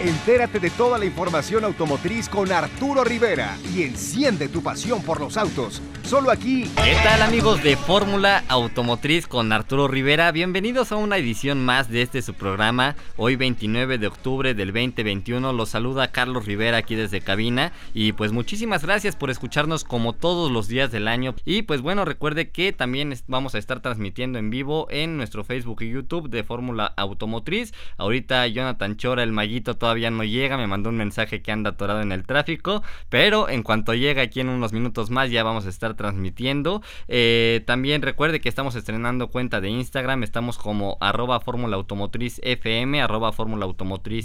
Entérate de toda la información automotriz con Arturo Rivera y enciende tu pasión por los autos. Solo aquí. ¿Qué tal amigos de Fórmula Automotriz con Arturo Rivera? Bienvenidos a una edición más de este su programa. Hoy 29 de octubre del 2021 los saluda Carlos Rivera aquí desde cabina y pues muchísimas gracias por escucharnos como todos los días del año y pues bueno recuerde que también vamos a estar transmitiendo en vivo en nuestro Facebook y YouTube de Fórmula Automotriz. Ahorita Jonathan Chora, el maguito, todavía no llega, me mandó un mensaje que anda atorado en el tráfico, pero en cuanto llegue aquí en unos minutos más ya vamos a estar transmitiendo. Eh, también recuerde que estamos estrenando cuenta de Instagram, estamos como arroba Fórmula Automotriz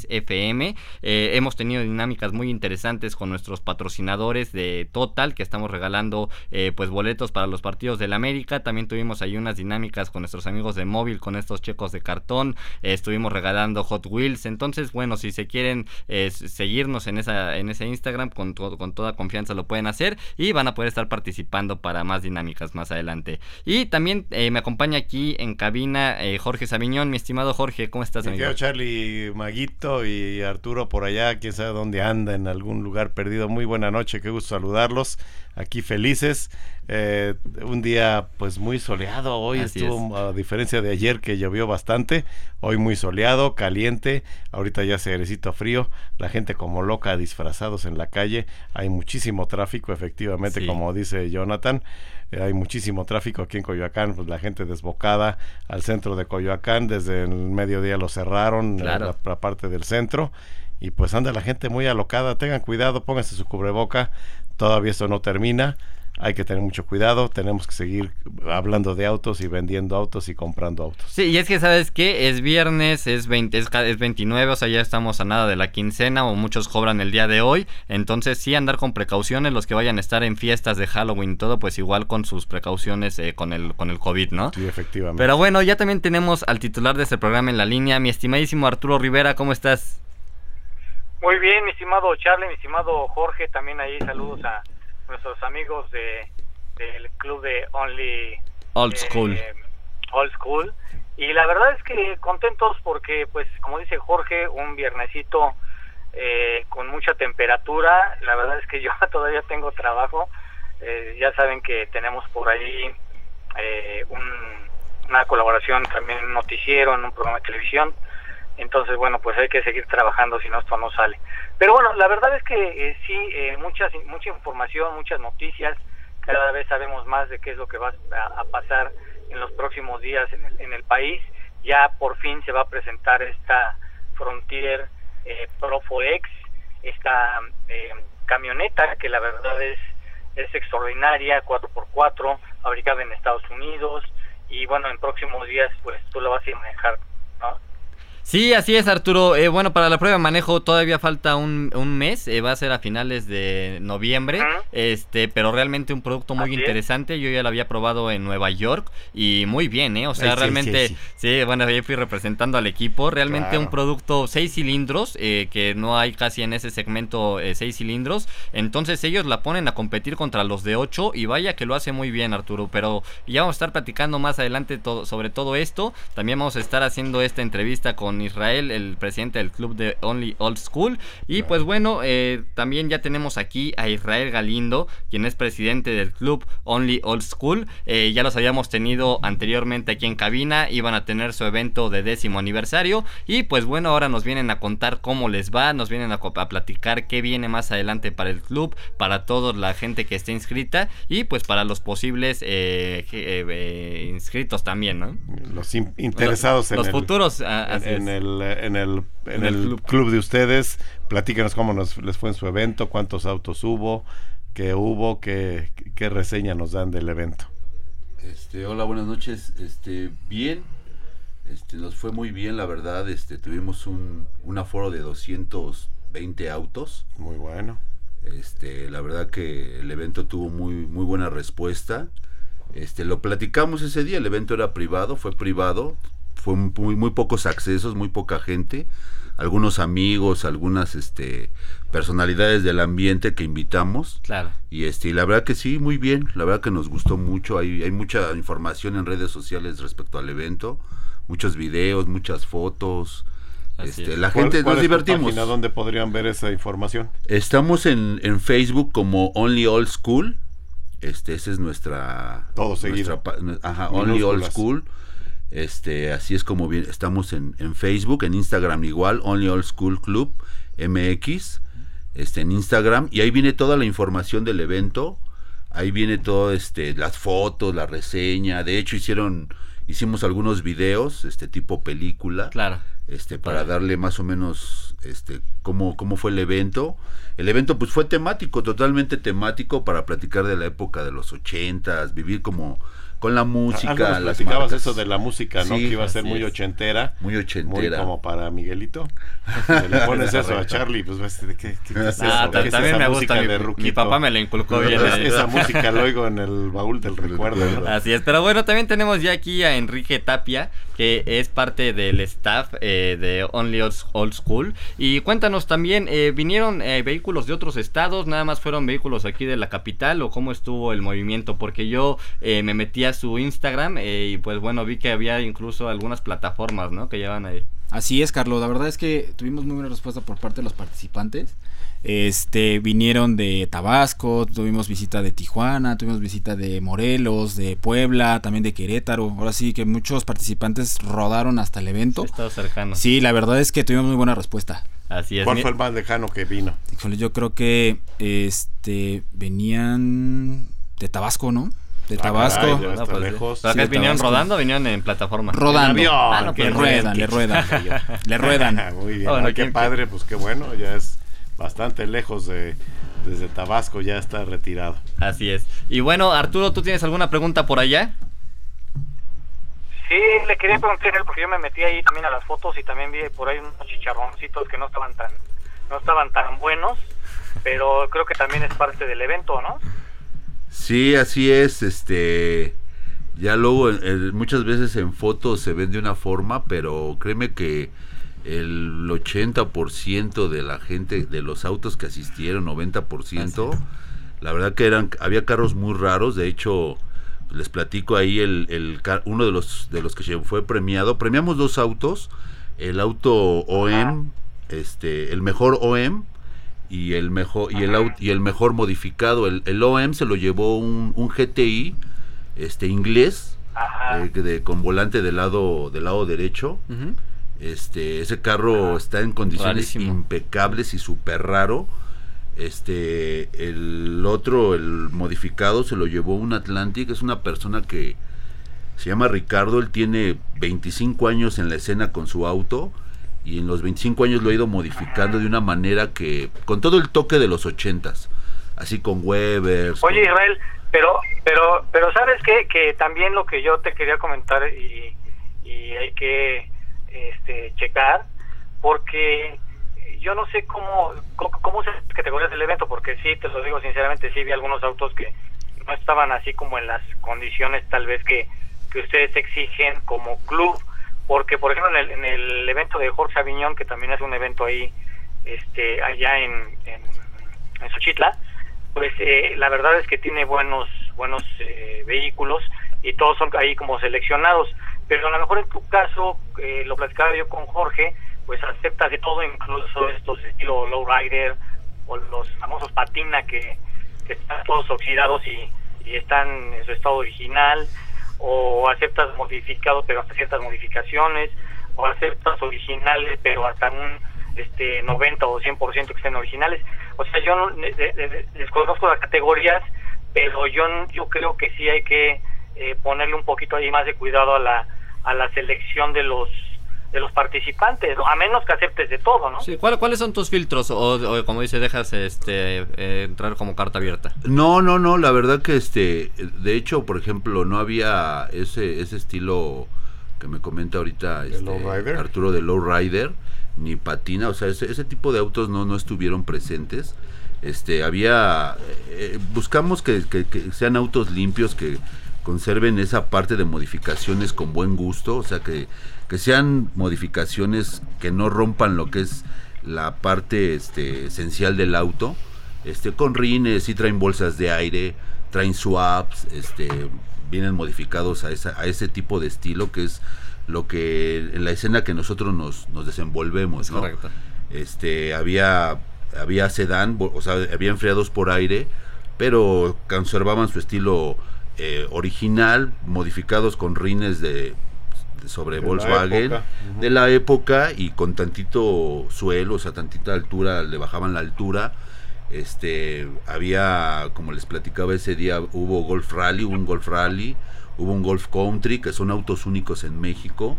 FM. Eh, hemos tenido dinámicas muy interesantes con nuestros patrocinadores de Total, que estamos regalando eh, pues boletos para los partidos del América. También tuvimos ahí unas dinámicas con nuestros amigos de móvil, con estos checos de cartón. estuvimos regalando Hot Wheels. Entonces, bueno, si se quieren seguirnos en esa en ese Instagram con, con toda confianza lo pueden hacer y van a poder estar participando para más dinámicas más adelante. Y también eh, me acompaña aquí en cabina eh, Jorge Sabiñón, mi estimado Jorge, ¿cómo estás, amigo? Charlie, Maguito y Arturo por allá, quién sabe dónde anda, en algún lugar perdido. Muy buena noche, qué gusto saludarlos aquí felices. Eh, un día pues muy soleado, hoy. Estuvo a diferencia de ayer que llovió bastante, hoy muy soleado, caliente, ahorita ya se airecito frío, la gente como loca disfrazados en la calle, hay muchísimo tráfico efectivamente como dice Jonathan, eh, hay muchísimo tráfico aquí en Coyoacán, pues la gente desbocada al centro de Coyoacán, desde el mediodía lo cerraron, la, la parte del centro. Y pues anda la gente muy alocada, tengan cuidado, pónganse su cubreboca, todavía esto no termina, hay que tener mucho cuidado, tenemos que seguir hablando de autos y vendiendo autos y comprando autos. Sí, y es que sabes que es viernes, es, 20, es, 29, o sea, ya estamos a nada de la quincena o muchos cobran el día de hoy, entonces sí andar con precauciones, los que vayan a estar en fiestas de Halloween y todo, pues igual con sus precauciones eh, con, el, con el COVID, ¿no? Sí, efectivamente. Pero bueno, ya también tenemos al titular de este programa en la línea, mi estimadísimo Arturo Rivera, ¿cómo estás? Muy bien, mi estimado Charlie, mi estimado Jorge, también ahí saludos a nuestros amigos de del club de Only Old eh, School. Old School. Y la verdad es que contentos porque, pues, como dice Jorge, un viernesito eh, con mucha temperatura. La verdad es que yo todavía tengo trabajo. Eh, ya saben que tenemos por ahí una colaboración también en un noticiero, en un programa de televisión. Entonces, bueno, pues hay que seguir trabajando, si no, esto no sale. Pero bueno, la verdad es que eh, sí, eh, muchas, mucha información, muchas noticias, cada vez sabemos más de qué es lo que va a, pasar en los próximos días en el, país. Ya por fin se va a presentar esta Frontier eh, Profoex, esta eh, camioneta que la verdad es, es extraordinaria, 4x4, fabricada en Estados Unidos, y bueno, en próximos días pues tú lo vas a manejar, ¿no? Sí, así es, Arturo. Eh, bueno, para la prueba de manejo todavía falta un, un mes. Eh, va a ser a finales de noviembre. Este, pero realmente un producto muy interesante. Yo ya lo había probado en Nueva York y muy bien, ¿eh? O sea, realmente, sí, bueno, yo fui representando al equipo. Realmente un producto seis cilindros, eh, que no hay casi en ese segmento seis cilindros. Entonces ellos la ponen a competir contra los de ocho y vaya que lo hace muy bien, Arturo. Pero ya vamos a estar platicando más adelante todo, sobre todo esto. También vamos a estar haciendo esta entrevista con Israel, el presidente del club de Only Old School. Y pues bueno, eh, también ya tenemos aquí a Israel Galindo, quien es presidente del club Only Old School. Eh, ya los habíamos tenido anteriormente aquí en cabina, iban a tener su evento de décimo aniversario. Y pues bueno, ahora nos vienen a contar cómo les va, nos vienen a, platicar qué viene más adelante para el club, para toda la gente que esté inscrita y pues para los posibles eh, inscritos también, ¿no? Los interesados en los futuros en el, en el, en el club. de ustedes. Platíquenos cómo nos, les fue en su evento, cuántos autos hubo, qué hubo, qué, qué reseña nos dan del evento. Este, hola, buenas noches. Este, bien, este, nos fue muy bien, la verdad. Este, tuvimos un, un aforo de 220 autos. Muy bueno. Este, la verdad que el evento tuvo muy, muy buena respuesta. Este, lo platicamos ese día, el evento era privado, fue privado, fue muy, muy pocos accesos, muy poca gente, algunos amigos, algunas este personalidades del ambiente que invitamos. Claro. Y este, y la verdad que sí, muy bien, la verdad que nos gustó mucho, hay, hay mucha información en redes sociales respecto al evento, muchos videos, muchas fotos, Este, la gente nos divertimos. ¿Dónde podrían ver esa información? Estamos en, en Facebook como Only Old School. Este, esa es nuestra. Todo seguido. ajá, Only Old School. Este, así es como bien, estamos en, en, Facebook, en Instagram igual, Only Old School Club MX, este, en Instagram, y ahí viene toda la información del evento, ahí viene todo, este, las fotos, la reseña, de hecho hicieron, hicimos algunos videos, este, tipo película. Claro este para darle más o menos este cómo, cómo fue el evento. El evento pues fue temático, totalmente temático para platicar de la época de los ochentas, vivir como con la música. las platicabas eso de la música, ¿no? que iba a ser muy ochentera. Muy ochentera. Muy como para Miguelito. le pones eso a Charlie, pues ves, ¿qué, qué, es ah, eso? también me gusta. Mi, mi, papá me la inculcó bien. esa música lo oigo en el baúl del recuerdo. Así es, pero bueno, también tenemos ya aquí a Enrique Tapia, que es parte del staff eh, de Only Old School. Y cuéntanos también, eh, ¿vinieron eh, vehículos de otros estados? ¿Nada más fueron vehículos aquí de la capital? ¿O cómo estuvo el movimiento? Porque yo me metí a su Instagram y pues bueno, vi que había incluso algunas plataformas, ¿no? Que llevan ahí. Así es, Carlos. La verdad es que tuvimos muy buena respuesta por parte de los participantes. Este, vinieron de Tabasco, tuvimos visita de Tijuana, tuvimos visita de Morelos, de Puebla, también de Querétaro. Ahora sí que muchos participantes rodaron hasta el evento. Sí, cercano. Sí, la verdad es que tuvimos muy buena respuesta. Así es. ¿Cuál fue el más lejano que vino? yo creo que este venían de Tabasco, ¿no? De ah, Tabasco. pues, lejos. vinieron rodando o vinieron en plataforma? Rodando. Ah, no, le, ruedan, le ruedan, le ruedan. Muy bien. Bueno, qué padre, pues qué bueno, ya es bastante lejos de desde Tabasco, ya está retirado. Así es. Y bueno, Arturo, ¿tú tienes alguna pregunta por allá? Sí, le quería preguntar porque yo me metí ahí también a las fotos y también vi por ahí unos chicharroncitos que no estaban tan no estaban tan buenos, pero creo que también es parte del evento, ¿no? Sí, así es, este ya luego muchas veces en fotos se ven de una forma, pero créeme que el 80% de la gente, de los autos que asistieron, 90%, la verdad que eran, había carros muy raros, de hecho, les platico ahí el, el uno de los de los que fue premiado, premiamos dos autos, el auto OM, este, el mejor OM y el mejor y el y el mejor modificado, el, el OM se lo llevó un, un GTI este inglés eh, de, con volante del lado del lado derecho. Este, ese carro está en condiciones impecables y súper raro. Este, el otro, el modificado, se lo llevó un Atlantic. Es una persona que se llama Ricardo. Él tiene 25 años en la escena con su auto. Y en los 25 años lo ha ido modificando de una manera que, con todo el toque de los 80s. Así con Weber. Oye, Israel, pero, pero, pero ¿sabes qué? Que también lo que yo te quería comentar y, y hay que este, checar, porque yo no sé cómo, cómo, se categorías del evento, porque sí, te lo digo sinceramente, sí vi algunos autos que no estaban así como en las condiciones tal vez que, que ustedes exigen como club, porque por ejemplo en el, en el evento de Jorge Aviñón, que también es un evento ahí, este, allá en, en, en pues eh, la verdad es que tiene buenos, buenos eh, vehículos y todos son ahí como seleccionados. Pero a lo mejor en tu caso, eh, lo platicaba yo con Jorge, pues aceptas de todo, incluso estos estilo lowrider o los famosos patina que, están todos oxidados y, están en su estado original, o aceptas modificados pero hasta ciertas modificaciones, o aceptas originales pero hasta un este 90 o 100% que estén originales. O sea, yo no, desconozco las categorías, pero yo yo creo que sí hay que eh, ponerle un poquito ahí más de cuidado a la a la selección de los de los participantes, a menos que aceptes de todo, ¿no? Sí, ¿cuáles son tus filtros? O, como dice, dejas este eh, entrar como carta abierta. No, no, no, la verdad que este, de hecho, por ejemplo, no había ese, ese estilo que me comenta ahorita este, Arturo de Lowrider, ni patina, o sea, ese, ese tipo de autos no, no estuvieron presentes. Este, había, eh, buscamos que, que sean autos limpios, que conserven esa parte de modificaciones con buen gusto, o sea, que, que sean modificaciones que no rompan lo que es la parte este, esencial del auto, este, con rines, y traen bolsas de aire, traen swaps, este, vienen modificados a, esa, a ese tipo de estilo que es lo que en la escena que nosotros nos, nos desenvolvemos, ¿no? Correcto. Este, había había sedán, o sea, había enfriados por aire, pero conservaban su estilo eh, original, modificados con rines de sobre De la Volkswagen de la época y con tantito suelo, o sea, tantita altura, le bajaban la altura. Este, había, como les platicaba ese día, hubo Golf Rally, hubo un Golf Rally, hubo un Golf Country, que son autos únicos en México.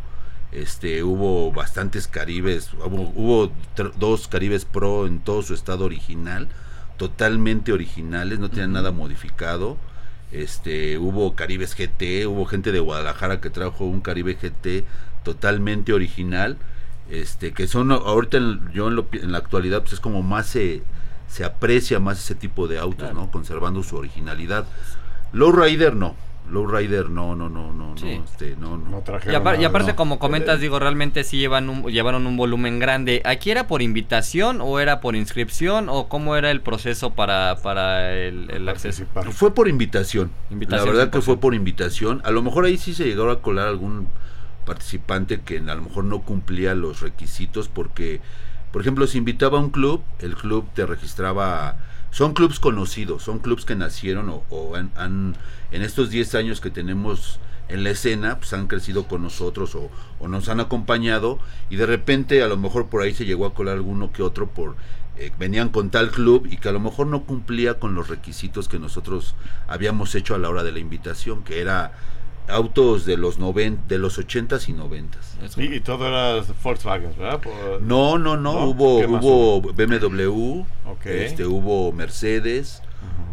Este, hubo bastantes Caribes, hubo, hubo dos Caribes Pro en todo su estado original, totalmente originales, no tenían nada modificado. Este, hubo Caribes GT, hubo gente de Guadalajara que trajo un Caribe GT totalmente original. Este, que son ahorita en- yo en, lo en la actualidad pues es como más se, se aprecia más ese tipo de autos, ¿no? Conservando su originalidad. Lowrider no. Lowrider no, no, no, no, Sí. no, este, no, no. No Y, aparte, ¿no? como comentas, digo, realmente sí llevan un, llevaron un volumen grande. ¿Aquí era por invitación o era por inscripción o cómo era el proceso para, para el, el acceso? Fue por invitación. Invitación la verdad que 100%. fue por invitación. A lo mejor ahí sí se llegó a colar algún participante que a lo mejor no cumplía los requisitos porque, por ejemplo, si invitaba a un club, el club te registraba... Son clubs conocidos, son clubs que nacieron o, han- en estos 10 años que tenemos en la escena, pues han crecido con nosotros o, o nos han acompañado y de repente a lo mejor por ahí se llegó a colar alguno que otro por eh, venían con tal club y que a lo mejor no cumplía con los requisitos que nosotros habíamos hecho a la hora de la invitación, que era autos de los noven, de los 80s y 90s. Eso. Y, y todo era Volkswagen, ¿verdad? Por- No, no, no, ¿No? hubo ¿Qué más hubo BMW, Ok. este hubo Mercedes,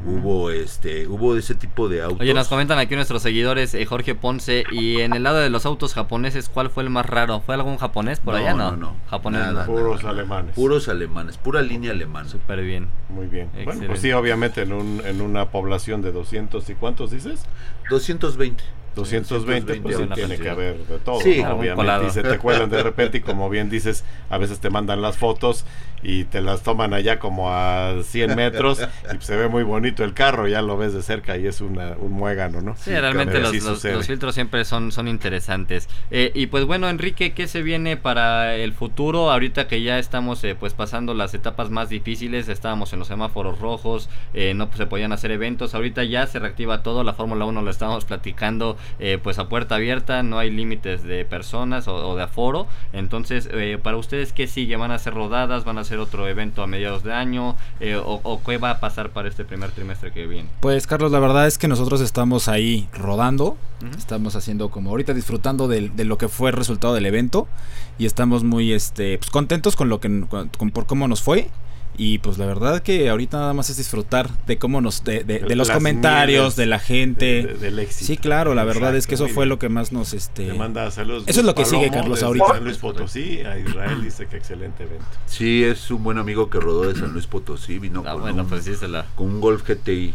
hubo este hubo ese tipo de autos. Oye, nos comentan aquí nuestros seguidores, eh, Jorge Ponce, y en el lado de los autos japoneses, ¿cuál fue el más raro? ¿Fue algún japonés por No, allá? No, no, no. Japonés Nada, no. Puros alemanes. Puros alemanes, pura línea alemana. Súper bien. Muy bien. Bueno, pues sí, obviamente en, un, en una población de 200 y cuántos dices? 220. 220, pues sí, buena tiene que haber de todo, Sí. obviamente, y se te cuelan de repente y como bien dices, a veces te mandan las fotos y te las toman allá como a 100 metros y se ve muy bonito el carro, ya lo ves de cerca y es una, un muégano, ¿no? Sí, realmente los, los- filtros siempre son, son interesantes. Eh, y pues bueno, Enrique, ¿qué se viene para el futuro? Ahorita que ya estamos eh, pues pasando las etapas más difíciles, estábamos en los semáforos rojos, eh, no se podían hacer eventos, ahorita ya se reactiva todo, la Fórmula 1 lo estábamos platicando eh, pues a puerta abierta, no hay límites de personas o, o de aforo, entonces eh, para ustedes, ¿qué sigue? ¿Van a ser rodadas? ¿Van a hacer otro evento a mediados de año? Eh, o, ¿O qué va a pasar para este primer trimestre que viene? Pues Carlos, la verdad es que nosotros estamos ahí rodando, Ujú. estamos haciendo como ahorita disfrutando del- de, lo que fue el resultado del evento y estamos muy este pues, contentos con lo que con- con- por cómo nos fue y pues la verdad que ahorita nada más es disfrutar de cómo nos de, de- de los Las comentarios de la gente. de- de- del éxito. sí, claro, la verdad es que eso fue lo que más nos este Te manda saludos. Eso es lo que sigue, Carlos, ahorita. San Luis Potosí, a Israel dice que excelente evento. Sí, es un buen amigo que rodó de San Luis Potosí, vino Ah, con, bueno, un, pues sí, se la... con un Golf GTI.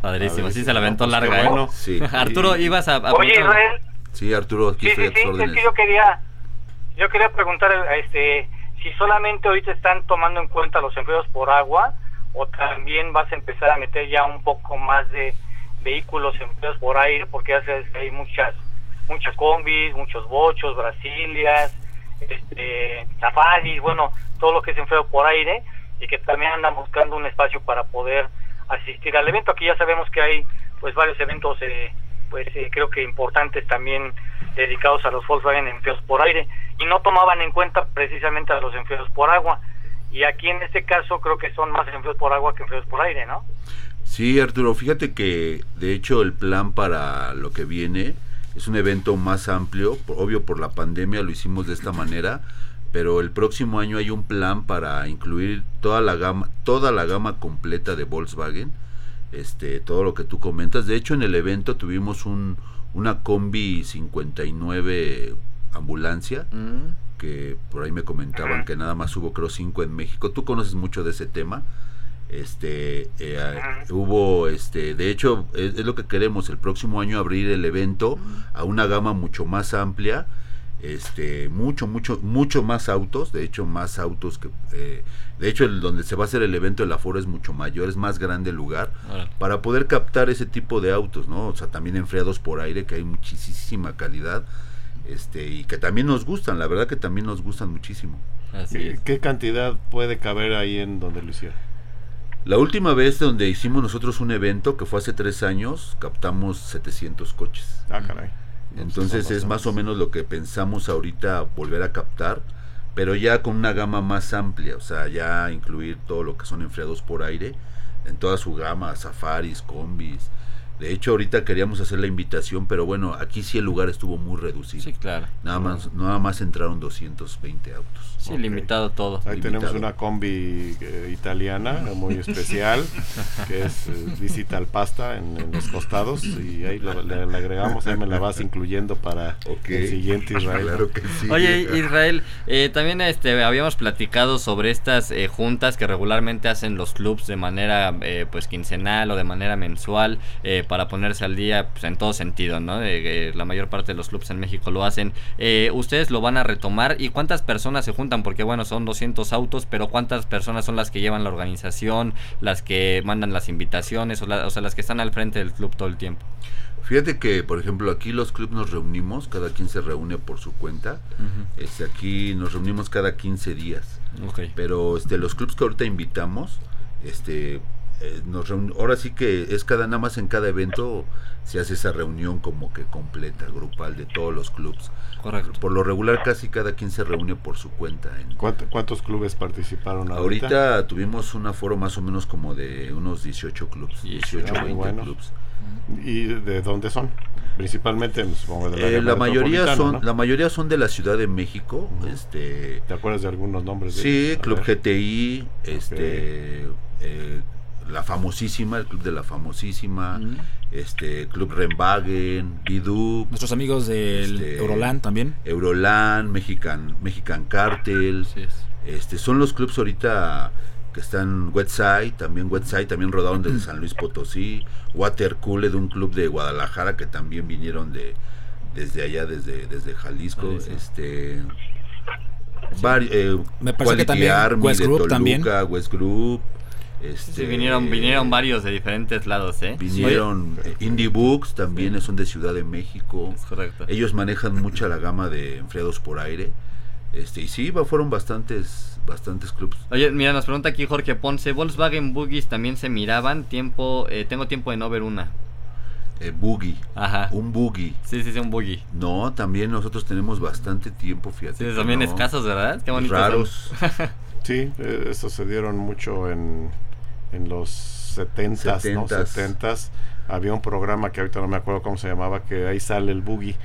Padrísimo, sí Padrísimo, se la aventó pues larga, ¿eh? bueno. Sí. Arturo, Y- ibas a... a Oye, Israel, Sí, Arturo, aquí sí, estoy sí, a tus sí, es órdenes. que yo quería, yo quería preguntar, este, si solamente ahorita están tomando en cuenta los empleos por agua o también vas a empezar a meter ya un poco más de vehículos empleos por aire, porque ya sabes que hay muchas, muchas combis, muchos bochos, brasilias, este, safaris, bueno, todo lo que es empleo por aire y que también andan buscando un espacio para poder asistir al evento. Aquí ya sabemos que hay pues varios eventos eh, pues eh, creo que importantes también dedicados a los Volkswagen empleos por aire y no tomaban en cuenta precisamente a los empleos por agua y aquí en este caso creo que son más empleos por agua que empleos por aire, ¿no? Sí, Arturo, fíjate que de hecho el plan para lo que viene es un evento más amplio, obvio por la pandemia lo hicimos de esta manera, pero el próximo año hay un plan para incluir toda la gama, toda la gama completa de Volkswagen, este, todo lo que tú comentas. De hecho, en el evento tuvimos un una combi 59 ambulancia Mm, que por ahí me comentaban que nada más hubo creo cinco en México. Tú conoces mucho de ese tema. Este eh, Ajá. hubo este de hecho es, es lo que queremos el próximo año abrir el evento a una gama mucho más amplia este mucho mucho mucho más autos de hecho más autos que eh, de hecho el donde se va a hacer el evento el aforo es mucho mayor es más grande el lugar para poder captar ese tipo de autos, ¿no? O sea, también enfriados por aire, que hay muchísima calidad. Este y que también nos gustan, la verdad que también nos gustan muchísimo. Así ¿Qué, es. qué cantidad puede caber ahí en donde lo hicieron? La última vez donde hicimos nosotros un evento, que fue hace tres años, captamos 700 coches. Ah, caray. Entonces Son es más o menos lo que pensamos ahorita volver a captar, pero ya con una gama más amplia, o sea, ya incluir todo lo que son enfriados por aire en toda su gama, safaris, combis. De hecho, ahorita queríamos hacer la invitación, pero bueno, aquí sí el lugar estuvo muy reducido. Sí, claro. Nada más, nada más entraron 220 autos. Sí, limitado todo. Ahí tenemos una combi eh, italiana muy especial que es eh, visita al pasta en, en los costados y ahí lo- le, le agregamos, ahí me la vas incluyendo para el siguiente Israel. Claro que sí. Oye, Israel, eh, también este, habíamos platicado sobre estas eh, juntas que regularmente hacen los clubs de manera eh, pues quincenal o de manera mensual eh, para ponerse al día pues, en todo sentido, ¿no? Eh, eh, la mayor parte de los clubs en México lo hacen. Eh, ¿Ustedes lo van a retomar? ¿Y cuántas personas se juntan? Porque bueno, son 200 autos, pero ¿cuántas personas son las que llevan la organización, las que mandan las invitaciones o, la- o sea, las que están al frente del club todo el tiempo? Fíjate que, por ejemplo, aquí los clubes nos reunimos, cada quien se reúne por su cuenta. Este, aquí nos reunimos cada 15 días. Pero este, los clubes que ahorita invitamos, este, eh, nos reun- ahora sí que es cada nada más en cada evento se hace esa reunión como que completa, grupal de todos los clubes. Correcto. Por lo regular casi cada quien se reúne por su cuenta. en- ¿Cuánto- ¿Cuántos clubes participaron ahorita? Ahorita tuvimos un aforo más o menos como de unos 18 clubes, 18 Ah, 20 bueno. clubes. ¿Y de dónde son? Principalmente, supongo, del Eh, área la mayoría son ¿no? la mayoría son de la Ciudad de México, este ¿Te acuerdas de algunos nombres? de Sí? A Club ver. GTI, este, eh, la famosísima, el club de la famosísima, este, Club Renwagen, Bidu, Nuestros amigos del Este- Euroland también. Euroland, Mexican, Mexican Cartel, es. este, son los clubs ahorita que están Westside, también Westside, también rodaron desde San Luis Potosí, Watercool de un club de Guadalajara que también vinieron de desde allá, desde, desde Jalisco, Ahí sí. este vari- eh, Me parece que también Army West de Group Toluca, también. West Group, este, Sí, vinieron, vinieron varios de diferentes lados, ¿eh? Vinieron eh, Indie Books, también son de Ciudad de México. Es correcto. Ellos manejan mucha la gama de enfriados por aire. Este, y sí, fueron bastantes, bastantes clubs. Oye, mira, nos pregunta aquí Jorge Ponce, Volkswagen Buggies también se miraban, tiempo, eh, tengo tiempo de no ver una. Eh, boogie, Ajá. un boogie. Sí, sí, sí, un buggy. No, también nosotros tenemos bastante tiempo, fíjate. Sí, no. escasos, ¿verdad? Qué bonitos son. Raros. Sí, eh, estos se dieron mucho en, en los 70s, ¿no? 70s. 70s. Había un programa que ahorita no me acuerdo cómo se llamaba, que ahí sale el boogie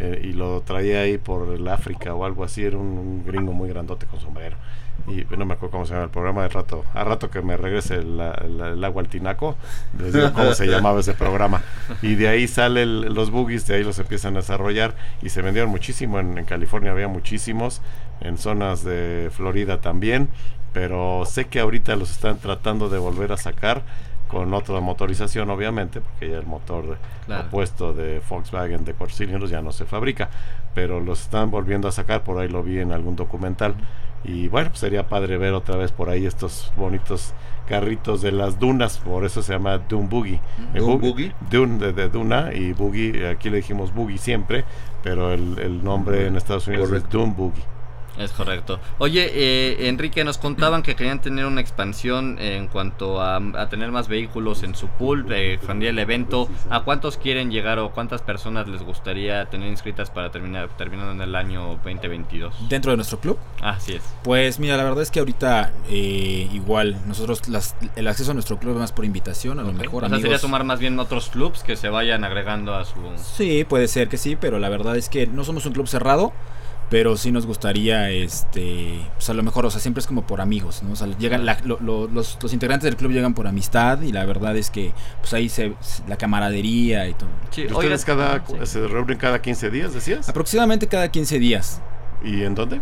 eh, y lo traía ahí por el África o algo así. Era un, un gringo muy grandote con sombrero. Y no me acuerdo cómo se llama el programa. De rato, a rato que me regrese el, el- el agua al tinaco, les digo cómo se llamaba ese programa. Y de ahí salen los boogies, de ahí los empiezan a desarrollar y se vendieron muchísimo. En, en California había muchísimos, en zonas de Florida también pero sé que ahorita los están tratando de volver a sacar con otra motorización obviamente porque ya el motor Claro. opuesto de Volkswagen de cuatro cilindros ya no se fabrica pero los están volviendo a sacar por ahí lo vi en algún documental y bueno pues sería padre ver otra vez por ahí estos bonitos carritos de las dunas por eso se llama Dune Boogie ¿Dune Boogie? Dune de, de Duna y Boogie aquí le dijimos Boogie siempre pero el, el nombre en Estados Unidos Correcto. es Dune Boogie Es correcto. Oye, eh, Enrique, nos contaban que querían tener una expansión en cuanto a, a tener más vehículos en su pool, eh, expandir el evento. ¿A cuántos quieren llegar o cuántas personas les gustaría tener inscritas para terminar terminando en el año 2022? Dentro de nuestro club. Así es. Pues mira, la verdad es que ahorita eh, igual nosotros las- el acceso a nuestro club es más por invitación, a lo mejor o sea, sería sumar más bien otros clubs que se vayan agregando a su... Sí, puede ser que sí, pero la verdad es que no somos un club cerrado, pero sí nos gustaría, este, pues a lo mejor, o sea, siempre es como por amigos, ¿no? O sea, llegan la- lo- lo- los, los integrantes del club llegan por amistad y la verdad es que, pues ahí se, la camaradería y todo. Sí, ¿Y ¿Ustedes cada, sí. se reúnen cada 15 días, decías? Aproximadamente cada 15 días, ¿Y en dónde?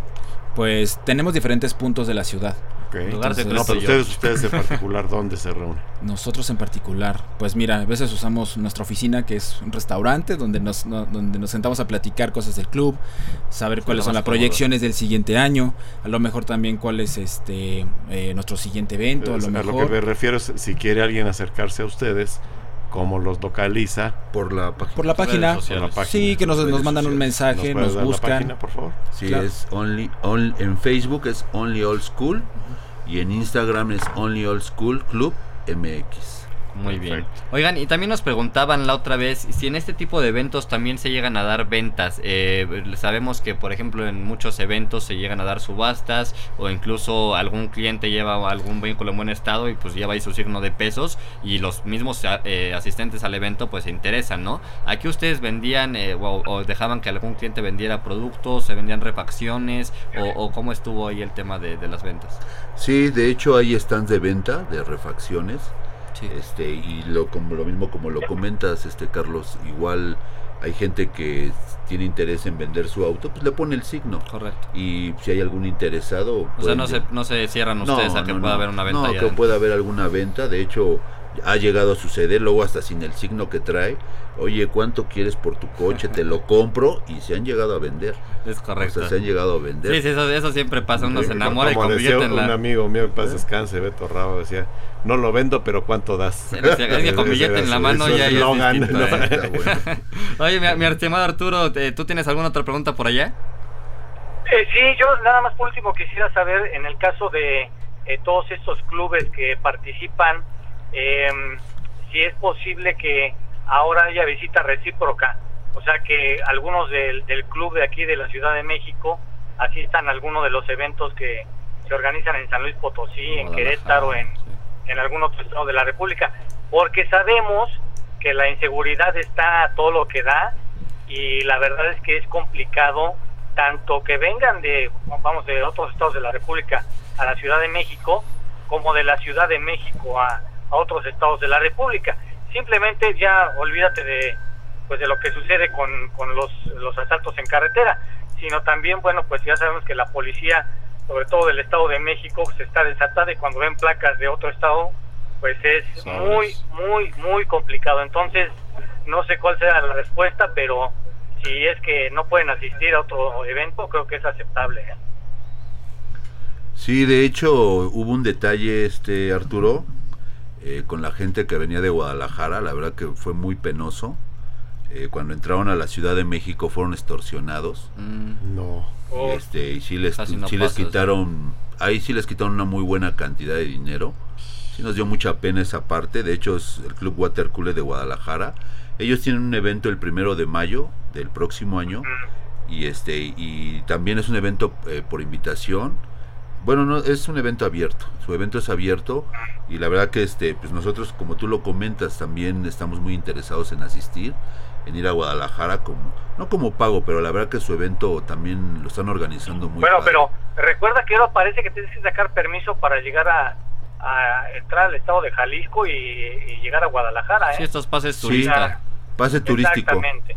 pues tenemos diferentes puntos de la ciudad. Lugar Entonces- No, pero ustedes, ustedes en particular, ¿dónde se reúnen? Nosotros en particular, pues mira, a veces usamos nuestra oficina que es un restaurante donde nos, no- donde nos sentamos a platicar cosas del club, saber cuáles son las cómodo. proyecciones del siguiente año, a lo mejor también cuál es este eh, nuestro siguiente evento, a lo a lo mejor. que me refiero es si quiere alguien acercarse a ustedes, cómo los localiza. Por la página. Por la página. Redes sociales. Por la página. Sí, que nos, nos mandan un mensaje, puedes nos dar la buscan. página, por favor? Sí, Claro. es only, on- en Facebook es Only Old School y en Instagram es Only Old School Club MX. Muy bien. Oigan, y también nos preguntaban la otra vez si en este tipo de eventos también se llegan a dar ventas. Eh, sabemos que, por ejemplo, en muchos eventos se llegan a dar subastas o incluso algún cliente lleva algún vehículo en buen estado y pues lleva ahí su signo de pesos y los mismos eh, asistentes al evento pues se interesan, ¿no? Aquí ustedes vendían eh, o, o dejaban que algún cliente vendiera productos, se vendían refacciones o, o cómo estuvo ahí el tema de, de las ventas. Sí, de hecho hay stands de venta de refacciones. Sí. Este, y lo, como, lo mismo como lo comentas, este Carlos, igual hay gente que tiene interés en vender su auto, pues le pone el signo. Correcto. Y si hay algún interesado... O sea, no se, no se cierran ustedes a que no, pueda haber una venta No, que adentro. pueda haber alguna venta. De hecho, ha llegado a suceder, luego hasta sin el signo que trae. Oye, ¿cuánto quieres por tu coche? Te lo compro y se han llegado a vender. Es O correcto. sea, se han llegado a vender. Sí, sí, eso, eso siempre pasa, uno Sí, se enamora y como decía convierte en un la... amigo mío, en paz descanse, Beto Rabo, decía, no lo vendo, pero ¿cuánto das? Decía, que con billete en la mano ya, es ya es eslogan, distinto, ¿no? ¿eh? Bueno. Oye, mi, mi estimado Arturo, eh, ¿tú tienes alguna otra pregunta por allá? Eh, sí, yo nada más por último quisiera saber, en el caso de eh, todos estos clubes que participan, eh, si es posible que ahora haya visita recíproca, o sea que algunos del, del club de aquí de la Ciudad de México asistan a alguno de los eventos que se organizan en San Luis Potosí, en Querétaro, en, en algún otro estado de la República, porque sabemos que la inseguridad está a todo lo que da y la verdad es que es complicado tanto que vengan de vamos de otros estados de la República a la Ciudad de México como de la Ciudad de México a, a otros estados de la República. Simplemente ya olvídate de pues de lo que sucede con, con los, los asaltos en carretera, sino también bueno pues ya sabemos que la policía sobre todo del estado de México se está desatada y cuando ven placas de otro estado pues es muy muy muy complicado. Entonces no sé cuál sea la respuesta, pero si es que no pueden asistir a otro evento, creo que es aceptable. ¿eh? Sí, de hecho hubo un detalle, este Arturo, eh, con la gente que venía de Guadalajara, la verdad que fue muy penoso. Eh, cuando entraron a la Ciudad de México fueron extorsionados. Mm, No. O- Este, y sí les, no sí les sí. quitaron, ahí sí les quitaron una muy buena cantidad de dinero. Sí nos dio mucha pena esa parte. De hecho, es el Club Watercooler de Guadalajara. Ellos tienen un evento el primero de mayo del próximo año. Mm, y este y también es un evento eh, por invitación bueno no es un evento abierto su evento es abierto y la verdad que este pues nosotros como tú lo comentas también estamos muy interesados en asistir en ir a Guadalajara como no como pago pero la verdad que su evento también lo están organizando muy bueno, padre. pero recuerda que ahora parece que tienes que sacar permiso para llegar a, a entrar al estado de Jalisco y, y llegar a Guadalajara. ¿eh? sí, estos pases Sí. turistas. pase turístico Exactamente.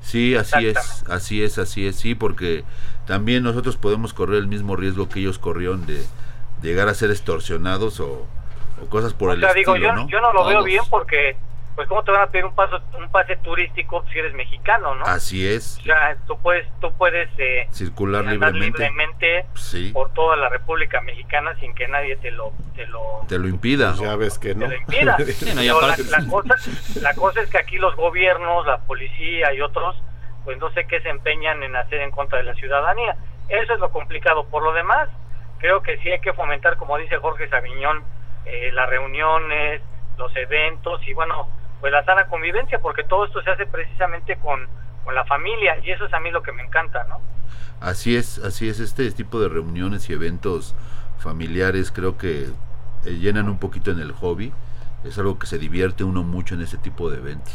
Sí, así es, así es, así es, sí, porque también nosotros podemos correr el mismo riesgo que ellos corrieron de, de llegar a ser extorsionados o, o cosas por o el sea, digo, estilo, yo ¿no? yo no lo veo bien porque, pues, ¿cómo te van a pedir un, paso, un pase turístico si eres mexicano, no? Así es, O sea, tú puedes, tú puedes eh, circular andar libremente, libremente sí, por toda la República Mexicana sin que nadie te lo, te lo, te lo impida. Pues ya ves que te no. lo impida. Sí, no, la cosa, la cosa es que aquí los gobiernos, la policía y otros, pues no sé qué se empeñan en hacer en contra de la ciudadanía. Eso es lo complicado. Por lo demás, creo que sí hay que fomentar, como dice Jorge Sabiñón, eh, las reuniones, los eventos y bueno, pues la sana convivencia, porque todo esto se hace precisamente con, con la familia y eso es a mí lo que me encanta, ¿no? Así es, así es, este tipo de reuniones y eventos familiares creo que eh, llenan un poquito en el hobby, es algo que se divierte uno mucho en ese tipo de eventos.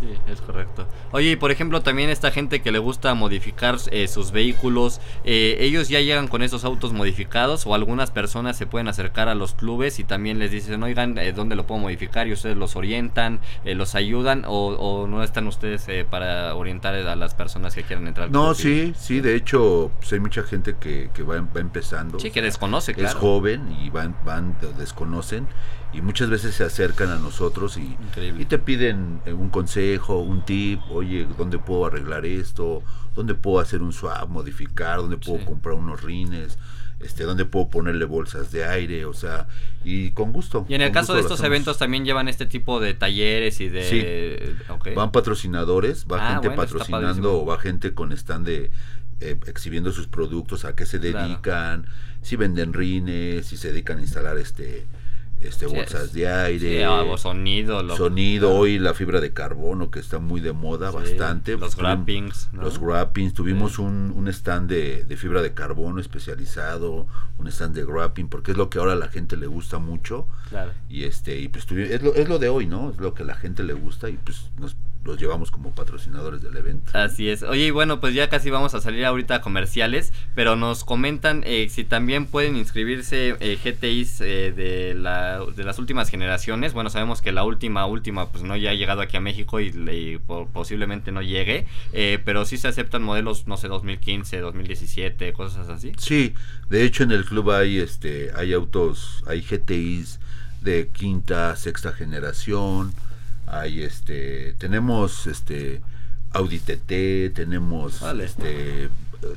Sí, es correcto. Oye, y por ejemplo, también esta gente que le gusta modificar eh, sus vehículos, eh, ¿ellos ya llegan con esos autos modificados o algunas personas se pueden acercar a los clubes y también les dicen, oigan, eh, ¿dónde lo puedo modificar? Y ustedes los orientan, eh, los ayudan o, o no están ustedes eh, para orientar a las personas que quieren entrar No, sí, sí, de hecho, pues hay mucha gente que, que va, va empezando. Sí, que desconoce, es claro. joven y van, van, desconocen y muchas veces se acercan a nosotros y, te piden eh, un consejo, un tip, oye, ¿dónde puedo arreglar esto? ¿Dónde puedo hacer un swap, modificar? ¿Dónde puedo Sí. comprar unos rines? este, dónde puedo ponerle bolsas de aire, o sea, y con gusto. Y en el caso de estos eventos también llevan este tipo de talleres y de... Sí. Van patrocinadores, va Ah, gente bueno, patrocinando o va gente con stand de eh, exhibiendo sus productos, a qué se Claro. dedican, si venden rines, si se dedican a instalar este este Sí, bolsas de aire, Sí, algo, sonido. lo- sonido, claro. hoy la fibra de carbono que está muy de moda Sí, bastante. Los Tuvimos- wrappings. ¿no? Los wrappings, tuvimos un, un stand de, de fibra de carbono especializado, un stand de wrapping, porque es lo que ahora a la gente le gusta mucho. Claro. Y este, y pues es lo, es lo de hoy, ¿no? Es lo que a la gente le gusta y pues nos los llevamos como patrocinadores del evento. Así es. Oye, y bueno, pues ya casi vamos a salir ahorita a comerciales, pero nos comentan eh, si también pueden inscribirse eh, GTIs eh, de, la, de las últimas generaciones. Bueno, sabemos que la última, última, pues no ya ha llegado aquí a México y, le- y po- posiblemente no llegue, eh, pero sí se aceptan modelos, no sé, 2015, 2017, cosas así. Sí, de hecho en el club hay este hay autos, hay GTIs de quinta, sexta generación, hay este tenemos este Audi TT, tenemos Vale. este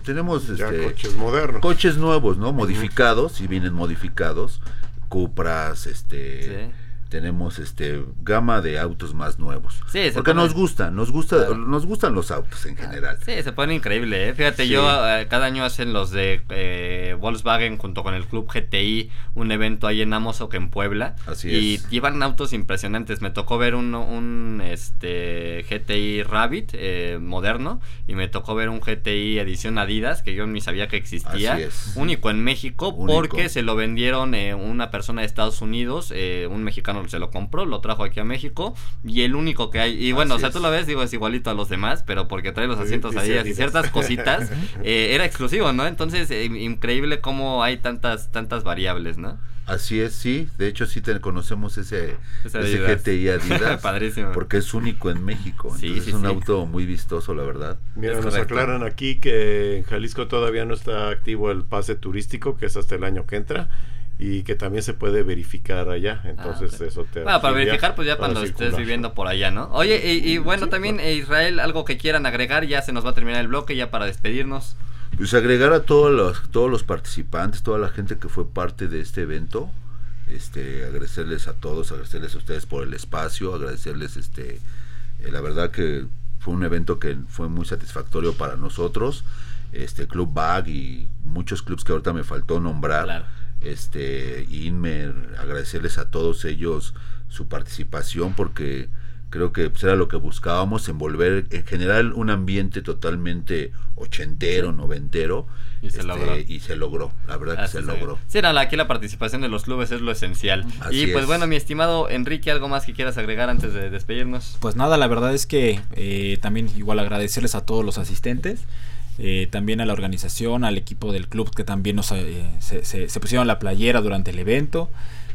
tenemos Ya este coches modernos. coches nuevos, ¿no? Modificados, si vienen modificados, Cupras, este Sí. Tenemos este gama de autos más nuevos. Sí, porque pone- nos gustan, nos gusta Claro. nos gustan los autos en general. Sí, se pone increíble, ¿eh? Fíjate, Sí. yo eh, cada año hacen los de eh, Volkswagen junto con el Club GTI un evento ahí en Amozoc en Puebla. Así y es. llevan autos impresionantes. Me tocó ver un, un este, GTI Rabbit eh, moderno y me tocó ver un GTI edición Adidas que yo ni sabía que existía. Así es. Único en México Único. porque se lo vendieron eh, una persona de Estados Unidos, eh, un mexicano se lo compró, lo trajo aquí a México y el único que hay. Y bueno, Así o sea, es. tú lo ves, digo, es igualito a los demás, pero porque trae los asientos Adidas y ciertas cositas, eh, era exclusivo, ¿no? Entonces, eh, increíble cómo hay tantas, tantas variables, ¿no? Así es, sí. De hecho, sí te conocemos ese, Ese. GTI Adidas. Padrísimo. Porque es único en México. Sí, Entonces sí, es un sí. auto muy vistoso, la verdad. Mira, Es nos correcto. aclaran aquí que en Jalisco todavía no está activo el pase turístico, que es hasta el año que entra, y que también se puede verificar allá. Entonces, Ah, ok. eso te. Bueno, para verificar, pues ya para cuando estés circular. viviendo por allá, ¿no? Oye, y, y bueno, también eh, Israel, algo que quieran agregar, ya se nos va a terminar el bloque, ya para despedirnos. Pues agregar a todos los, todos los participantes, toda la gente que fue parte de este evento, este, agradecerles a todos, agradecerles a ustedes por el espacio, agradecerles, este, eh, la verdad que fue un evento que fue muy satisfactorio para nosotros, este Club Bag y muchos clubs que ahorita me faltó nombrar, Claro. Este, Inmer, agradecerles a todos ellos su participación porque creo que pues, era lo que buscábamos, envolver, en general un ambiente totalmente ochentero, noventero, Y se este, logró. y se logró, la verdad que se es, logró. Sí, era la- aquí la participación de los clubes es lo esencial. Así y pues es. bueno, mi estimado Enrique, ¿algo más que quieras agregar antes de despedirnos? Pues nada, la verdad es que eh, también igual agradecerles a todos los asistentes, eh, también a la organización, al equipo del club que también nos eh, se, se- se pusieron la playera durante el evento.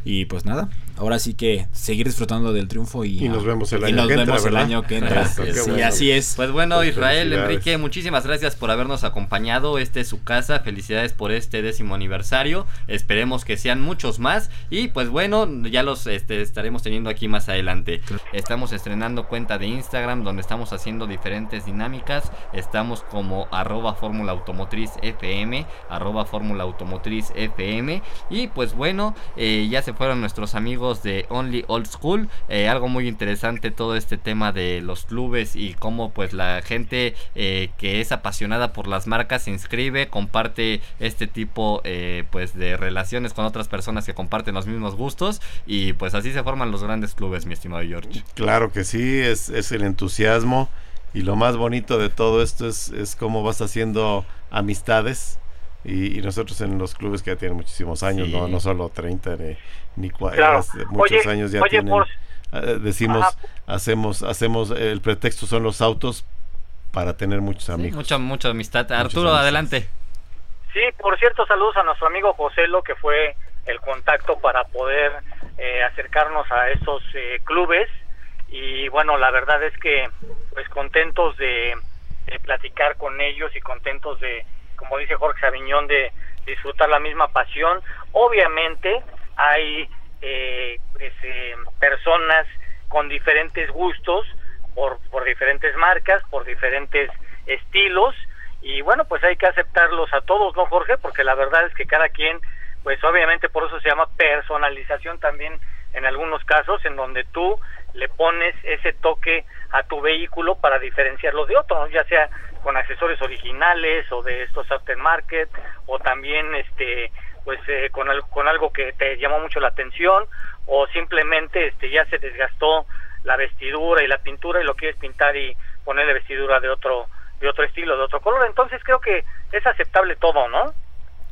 Y pues nada, ahora sí que seguir disfrutando del triunfo y, Y nos vemos el y año nos que entra, vemos el ¿verdad? año que entra. Así es. Bueno. así es. Pues bueno, Pues Israel. Enrique, muchísimas gracias por habernos acompañado. Este es su casa. Felicidades por este décimo aniversario. Esperemos que sean muchos más. Y pues bueno, ya los este, estaremos teniendo aquí más adelante. Estamos estrenando cuenta de Instagram donde estamos haciendo diferentes dinámicas. Estamos como arroba Fórmula Automotriz FM, arroba Fórmula Automotriz FM. Y pues bueno, eh, ya se fueron nuestros amigos de Only Old School. Eh, algo muy interesante todo este tema de los clubes y cómo pues la gente eh, que es apasionada por las marcas se inscribe, comparte este tipo eh, pues de relaciones con otras personas que comparten los mismos gustos y pues así se forman los grandes clubes, mi estimado George. Claro que sí, es, es el entusiasmo. Y lo más bonito de todo esto es, es cómo vas haciendo amistades. Y, y nosotros en los clubes que ya tienen muchísimos años, Sí. no, no solo 30 ni, ni Claro. muchos Oye, años ya oye, tienen. por- eh, decimos, Ajá. hacemos, hacemos, el pretexto son los autos para tener muchos Sí, amigos. mucha, mucha amistad. Arturo, adelante. Sí, por cierto, saludos a nuestro amigo Joselo, que fue el contacto para poder eh, acercarnos a estos eh, clubes. Y bueno, la verdad es que, pues contentos de, de platicar con ellos y contentos de, como dice Jorge Sabiñón, de disfrutar la misma pasión. Obviamente hay eh, pues, eh, personas con diferentes gustos, por, por diferentes marcas, por diferentes estilos, y bueno, pues hay que aceptarlos a todos, ¿no, Jorge? Porque la verdad es que cada quien, pues obviamente por eso se llama personalización también en algunos casos, en donde tú le pones ese toque a tu vehículo para diferenciarlo de otro, ya sea con accesorios originales o de estos aftermarket o también este pues eh, con, con algo que te llamó mucho la atención o simplemente este ya se desgastó la vestidura y la pintura y lo quieres pintar y ponerle vestidura de otro de otro estilo, de otro color. Entonces creo que es aceptable todo, ¿no?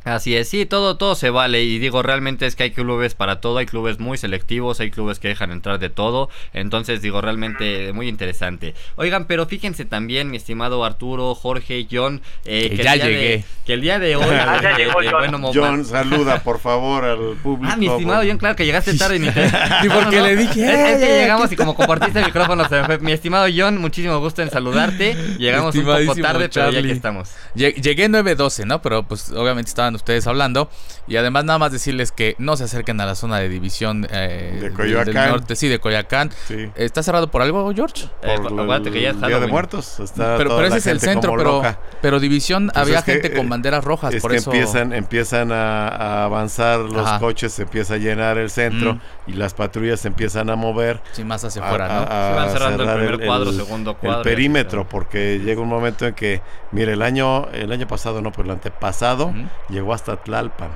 Así es, sí, todo, todo se vale y digo, realmente es que hay clubes para todo, hay clubes muy selectivos, hay clubes que dejan entrar de todo, entonces digo, realmente muy interesante. Oigan, pero fíjense también, mi estimado Arturo, Jorge, John, eh, que, ya llegué. que el día de hoy, ah, eh, eh, bueno, John, saluda por favor al público. Ah, mi estimado John, claro que llegaste tarde. ni te... sí, porque le dije. Es, que llegamos y como compartiste el micrófono, se fue. Mi estimado John, muchísimo gusto en saludarte. Llegamos un poco tarde, pero ya aquí estamos. Llegué 9.12, ¿no? Pero pues obviamente estaban ustedes hablando. Y además nada más decirles que no se acerquen a la zona de división eh, de Coyoacán. Del norte, sí, de Coyoacán. ¿Está cerrado por algo, George? Eh, por que ya está Día de Muertos. Está pero, pero ese es el centro, pero, pero división pues había gente con banderas rojas. Es por que eso... empiezan, empiezan a, avanzar los coches, se empieza a llenar el centro mm. y las patrullas se empiezan a mover. Sí, más hacia afuera, ¿no? se van cerrando el primer cuadro, segundo cuadro. El perímetro, porque llega un momento en que, mire, el año, el año pasado, no, pues el antepasado, llegó hasta Tlalpan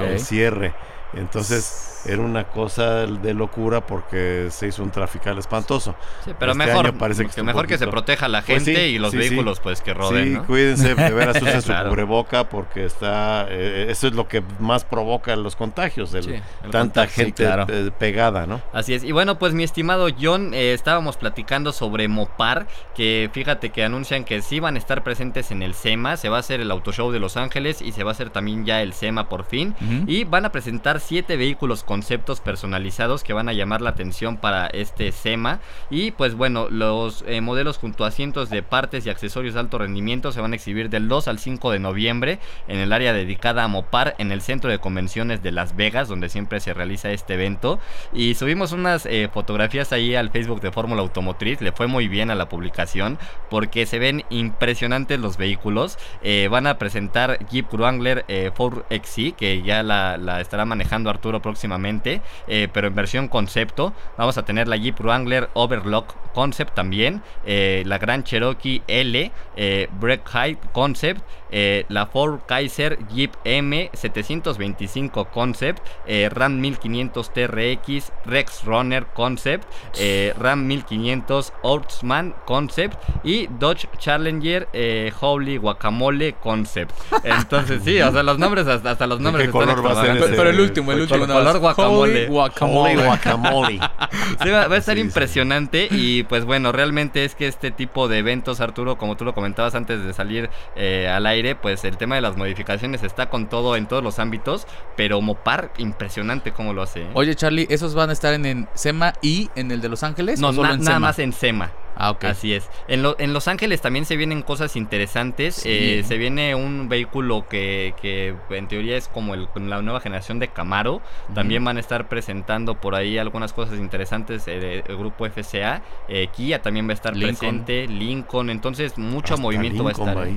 el cierre. Entonces era una cosa de locura porque se hizo un trafical espantoso. pero este mejor, parece que, mejor que se proteja la pues gente y los vehículos pues que roden. Sí, cuídense, de veras usen su cubreboca porque está, eh, eso es lo que más provoca los contagios, el, tanta gente pegada, ¿no? Así es. Y bueno, pues mi estimado John, eh, estábamos platicando sobre Mopar, que fíjate que anuncian que sí van a estar presentes en el SEMA, se va a hacer el Auto Show de Los Ángeles y se va a hacer también ya el SEMA por fin. Y van a presentar siete vehículos con conceptos personalizados que van a llamar la atención para este SEMA. Y pues bueno, los eh, modelos junto a cientos de partes y accesorios de alto rendimiento se van a exhibir del 2 al 5 de noviembre en el área dedicada a Mopar en el centro de convenciones de Las Vegas, donde siempre se realiza este evento. Y subimos unas eh, fotografías ahí al Facebook de Fórmula Automotriz. Le fue muy bien a la publicación porque se ven impresionantes los vehículos. Eh, van a presentar Jeep Wrangler 4XC, que ya la estará manejando Arturo próximamente eh, pero en versión concepto. Vamos a tener la Jeep Wrangler Overlock Concept también, eh, la Grand Cherokee L, eh, Break Height Concept, eh, la Ford Kaiser Jeep M 725 Concept, Ram 1500 TRX, Rex Runner Concept, Ram 1500 Ortsman Concept y Dodge Challenger Holy Guacamole Concept. Entonces sí, o sea, los nombres hasta, los nombres están Pero el último, el último. Color guacamole. Guacamole. guacamole. va, a estar impresionante y pues bueno, realmente es que este tipo de eventos, Arturo, como tú lo comentabas antes de salir eh, al aire, pues el tema de las modificaciones está con todo en todos los ámbitos, pero Mopar, impresionante cómo lo hace. ¿eh? Oye, Charlie, ¿esos van a estar en, en SEMA y en el de Los Ángeles? No, nada más en SEMA. Ah, ok. Así es. En, en Los Ángeles también se vienen cosas interesantes. Eh, se viene un vehículo que, que, en teoría es como el, la nueva generación de Camaro. También van a estar presentando por ahí algunas cosas interesantes eh, el grupo FCA. Eh, Kia también va a estar presente. Lincoln. Entonces, mucho movimiento va a estar.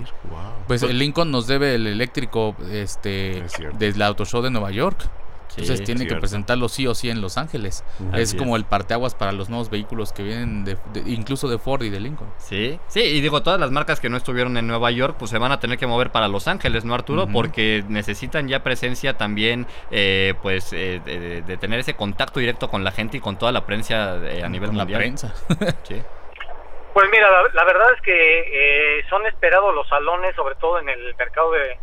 Pues el Lincoln nos debe el eléctrico este, desde el Auto Show de Nueva York. Entonces tiene que presentarlo sí o sí en Los Ángeles. es como el parteaguas para los nuevos vehículos que vienen de, incluso de Ford y de Lincoln. Sí, sí, y digo, todas las marcas que no estuvieron en Nueva York, pues se van a tener que mover para Los Ángeles, ¿no, Arturo? Porque necesitan ya presencia también, eh, pues, eh, de, tener ese contacto directo con la gente y con toda la prensa eh, a nivel mundial. La prensa. sí. Pues mira, la, verdad es que son esperados los salones, sobre todo en el mercado de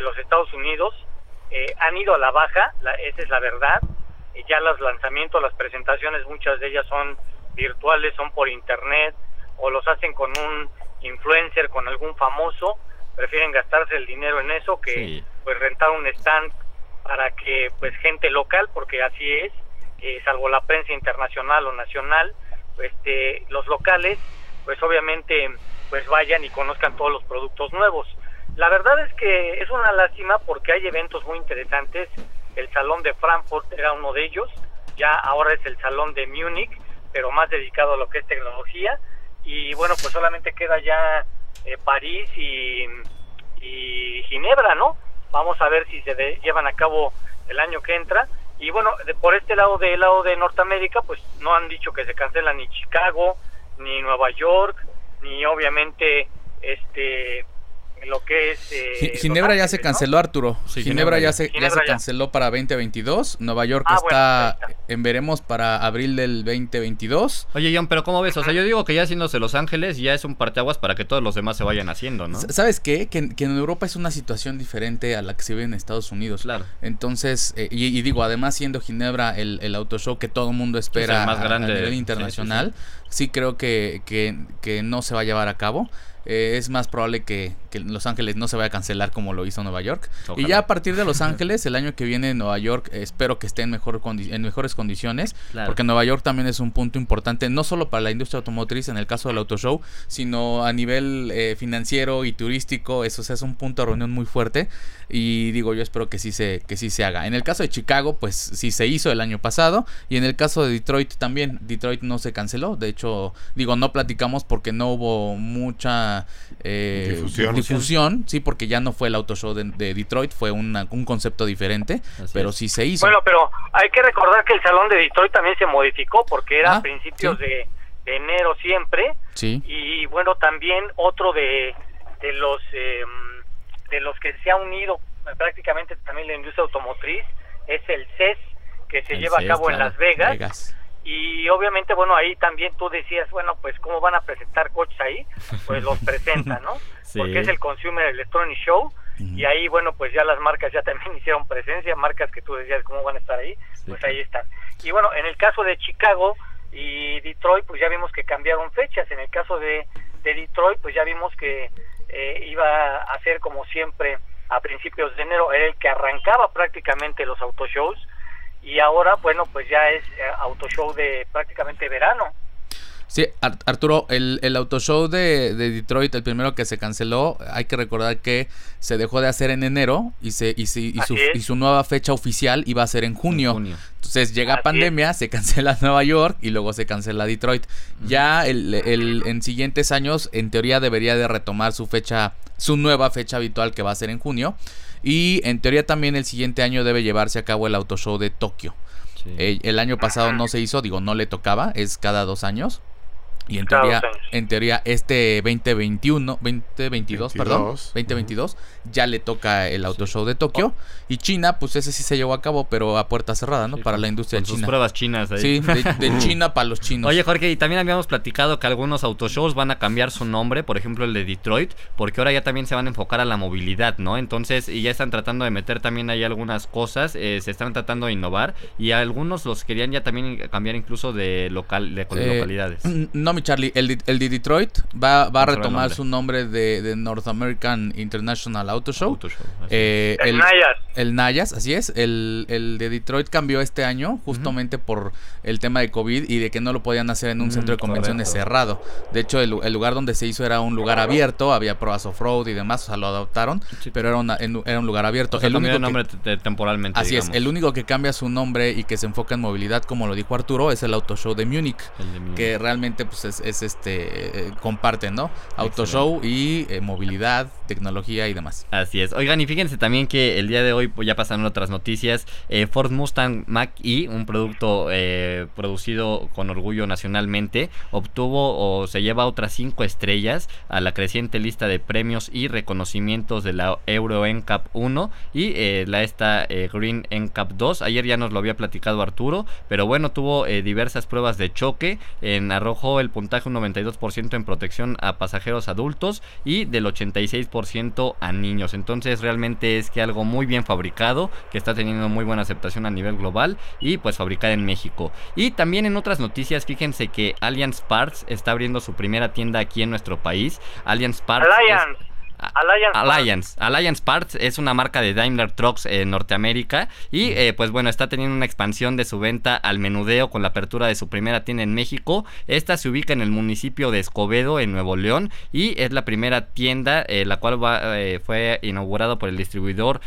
los Estados Unidos eh, han ido a la baja, esa es la verdad. Eh, ya los lanzamientos, las presentaciones, muchas de ellas son virtuales, son por internet o los hacen con un influencer, con algún famoso. Prefieren gastarse el dinero en eso que pues rentar un stand para que pues gente local, porque así es, eh, salvo la prensa internacional o nacional, este, los locales, pues obviamente pues vayan y conozcan todos los productos nuevos. La verdad es que es una lástima porque hay eventos muy interesantes. El Salón de Frankfurt era uno de ellos, ya ahora es el Salón de Múnich, pero más dedicado a lo que es tecnología. Y bueno, pues solamente queda ya eh, París y, y Ginebra, ¿no? Vamos a ver si se llevan a cabo el año que entra. Y bueno, por este lado del lado de Norteamérica, pues no han dicho que se cancela ni Chicago, ni Nueva York, ni obviamente este lo que es... Eh, Ginebra ya se canceló, Arturo. Ginebra, ya, se, ya se canceló para 2022. Nueva York ah, está, en veremos para abril del 2022. Oye, John, pero ¿cómo ves? O sea, yo digo que ya haciéndose Los Ángeles ya es un parteaguas para que todos los demás se vayan haciendo, ¿no? ¿Sabes qué? Que, en Europa es una situación diferente a la que se ve en Estados Unidos. Claro. Entonces, eh, y, digo, además siendo Ginebra el, el auto show que todo el mundo espera más grande. a, nivel internacional, sí, creo que, que, que no se va a llevar a cabo. Eh, es más probable que, Los Ángeles no se vaya a cancelar como lo hizo Nueva York. Y ya a partir de Los Ángeles, el año que viene Nueva York, espero que esté en, mejor en mejores condiciones, porque Nueva York también es un punto importante, no solo para la industria automotriz en el caso del auto show, sino a nivel eh, financiero y turístico, eso es un punto de reunión muy fuerte. Y digo, yo espero que sí, se, que sí se haga. En el caso de Chicago, pues sí se hizo el año pasado. Y en el caso de Detroit también, Detroit no se canceló. De hecho, digo, no platicamos porque no hubo mucha eh, difusión. sí, porque ya no fue el auto show de, Detroit, fue un concepto diferente, pero sí se hizo. Bueno, pero hay que recordar que el salón de Detroit también se modificó porque era a ah, principios de, enero siempre. Sí. Y bueno, también otro de, de los em, de los que se ha unido prácticamente también la industria automotriz es el CES que se lleva a cabo en Las Vegas y obviamente, bueno, ahí también tú decías, bueno, pues cómo van a presentar coches ahí, pues los presentan, ¿no? Porque es el Consumer Electronic Show y ahí, bueno, pues ya las marcas ya también hicieron presencia, marcas que tú decías cómo van a estar ahí, pues ahí están. Y bueno, en el caso de Chicago y Detroit, pues ya vimos que cambiaron fechas. En el caso de, de Detroit, pues ya vimos que eh, iba a ser como siempre a principios de enero, era el que arrancaba prácticamente los autoshows y ahora, bueno, pues ya es eh, auto show de prácticamente verano. Sí, Arturo, el, el auto show de, de, Detroit, el primero que se canceló, hay que recordar que se dejó de hacer en enero y, se, y, su, y su nueva fecha oficial iba a ser en junio. Entonces llega pandemia, se cancela Nueva York y luego se cancela Detroit. Ya el, el, en siguientes años, en teoría, debería de retomar su fecha, su nueva fecha habitual que va a ser en junio. Y en teoría también el siguiente año debe llevarse a cabo el auto show de Tokio. Eh, el año pasado no se hizo, digo, no le tocaba, es cada dos años. Y en teoría, en teoría este 2021, 2022, perdón, 2022 ya le toca el auto show de Tokio y China, pues ese sí se llevó a cabo, pero a puerta cerrada, ¿no? para la industria con China. pruebas chinas ahí. Sí, de, China para los chinos. Oye, Jorge, y también habíamos platicado que algunos autoshows van a cambiar su nombre, por ejemplo el de Detroit, porque ahora ya también se van a enfocar a la movilidad, ¿no? Entonces, y ya están tratando de meter también ahí algunas cosas, eh, se están tratando de innovar y algunos los querían ya también cambiar incluso de local de eh, localidades. No Charlie, el, el de Detroit va, a retomar su nombre de, North American International Auto Show. Eh, el, Nayas. El Nayas, así es. El, de Detroit cambió este año justamente por el tema de COVID y de que no lo podían hacer en un centro de convenciones cerrado. De hecho, el, lugar donde se hizo era un lugar abierto, había pruebas off-road y demás, o sea, lo adoptaron, pero era, era un lugar abierto. el único nombre temporalmente. Así es, el único que cambia su nombre y que se enfoca en movilidad, como lo dijo Arturo, es el Auto Show de Múnich, que realmente pues es este eh, comparten, ¿no? Auto show y eh, movilidad, tecnología y demás. Así es. Oigan, y fíjense también que el día de hoy pues, ya pasaron otras noticias. Eh, Ford Mustang Mach-E, un producto producido con orgullo nacionalmente, obtuvo o se lleva otras cinco estrellas a la creciente lista de premios y reconocimientos de la Euro NCAP 1 y la esta Green NCAP 2. Ayer ya nos lo había platicado Arturo, pero bueno, tuvo diversas pruebas de choque. En arrojó el puntaje 92% en protección a pasajeros adultos y del 86% a niños. Entonces realmente es que algo muy bien fabricado, que está teniendo muy buena aceptación a nivel global y pues fabricada en México. Y también en otras noticias, fíjense que Allianz Parts está abriendo su primera tienda aquí en nuestro país. Allianz Parts... Alliance, Alliance. Parts es una marca de Daimler Trucks en Norteamérica y eh, pues bueno, está teniendo una expansión de su venta al menudeo con la apertura de su primera tienda en México. Esta se ubica en el municipio de Escobedo, en Nuevo León y es la primera tienda eh, la cual eh, fue inaugurada por el distribuidor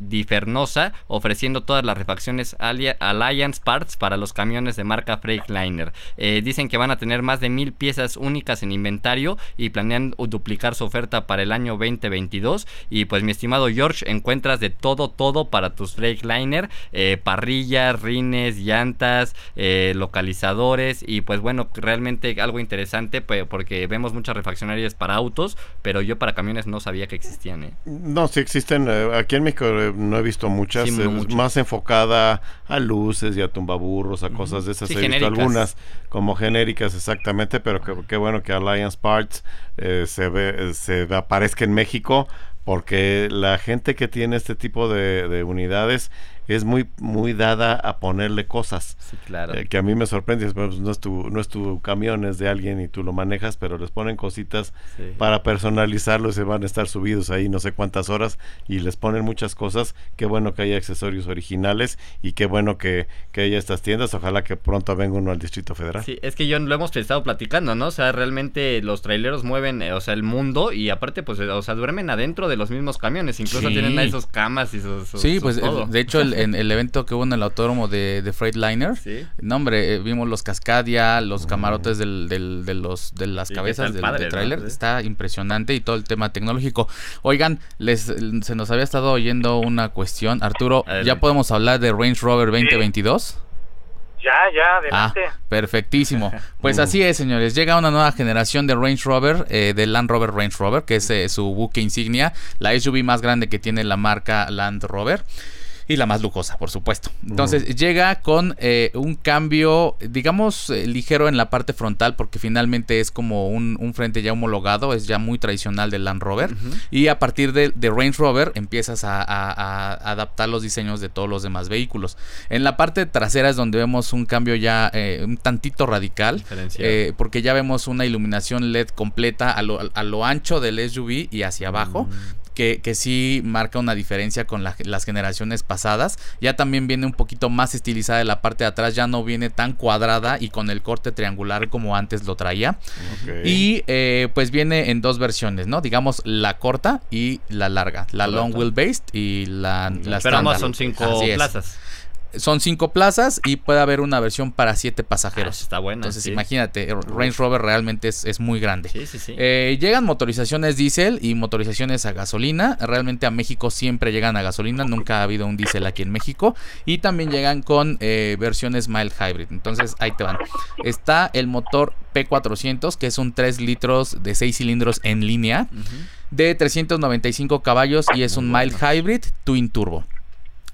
Difernosa ofreciendo todas las refacciones Alliance Parts para los camiones de marca Freightliner. dicen que van a tener más de mil piezas únicas en inventario y planean duplicar su oferta para el año año 2022. Y pues mi estimado George, encuentras de todo, todo para tus Freightliner, eh, parrillas, rines, llantas, eh, localizadores y pues bueno, realmente algo interesante pues, porque vemos muchas refaccionarias para autos, pero yo para camiones no sabía que existían. ¿eh? No, sí existen. Eh, aquí en México no he visto muchas, más enfocada a luces y a tumbaburros, a cosas de esas. he visto algunas como genéricas exactamente, pero qué bueno que Alliance Parts se ve, se aparezca en México porque la gente que tiene este tipo de, unidades es muy muy dada a ponerle cosas. claro. Eh, que a mí me sorprende, pues, no es tu no es tu camión, es de alguien y tú lo manejas, pero les ponen cositas para personalizarlo y se van a estar subidos ahí no sé cuántas horas y les ponen muchas cosas. Qué bueno que haya accesorios originales y qué bueno que, que haya estas tiendas. Ojalá que pronto venga uno al Distrito Federal. Sí, es que yo lo hemos estado platicando, ¿no? O sea, realmente los traileros mueven, eh, o sea, el mundo y aparte, pues, o sea, duermen adentro de los mismos camiones. Incluso tienen esos camas y esos. Sí, pues, eh, de hecho, el, en el evento que hubo en el autódromo de, de Freightliner. ¿Sí? No, hombre, eh, vimos los Cascadia, los camarotes del, del, de, los, de las cabezas del, trailer. Está impresionante y todo el tema tecnológico. Oigan, les, se nos había estado oyendo una cuestión. Arturo, ¿ya podemos hablar de Range Rover 2022? Ya, ya, adelante. Ah, perfectísimo. Pues así es, señores. Llega una nueva generación de Range Rover, eh, de Land Rover Range Rover, que es eh, su buque insignia, la SUV más grande que tiene la marca Land Rover y la más lujosa, por supuesto. Entonces llega con eh, un cambio, digamos, eh, ligero en la parte frontal, porque finalmente es como un, frente ya homologado, es ya muy tradicional del Land Rover. Y a partir de, Range Rover empiezas a, adaptar los diseños de todos los demás vehículos. En la parte trasera es donde vemos un cambio ya eh, un tantito radical, porque ya vemos una iluminación LED completa a lo, ancho del SUV y hacia abajo. Mm que, que sí marca una diferencia con las generaciones pasadas. Ya también viene un poquito más estilizada de la parte de atrás, ya no viene tan cuadrada y con el corte triangular como antes lo traía. Y eh, pues viene en dos versiones, ¿no? Digamos la corta y la larga, la long wheelbase y la, la Pero ambas son cinco plazas son cinco plazas y puede haber una versión para siete pasajeros. Ah, está bueno. Entonces imagínate, Range Rover realmente es, muy grande. Sí, sí, sí. Eh, llegan motorizaciones diésel y motorizaciones a gasolina. Realmente a México siempre llegan a gasolina, nunca ha habido un diésel aquí en México. Y también llegan con eh, versiones mild hybrid. Entonces ahí te van. Está el motor P400, que es un 3 litros de 6 cilindros en línea, de 395 caballos y es un mild hybrid twin turbo.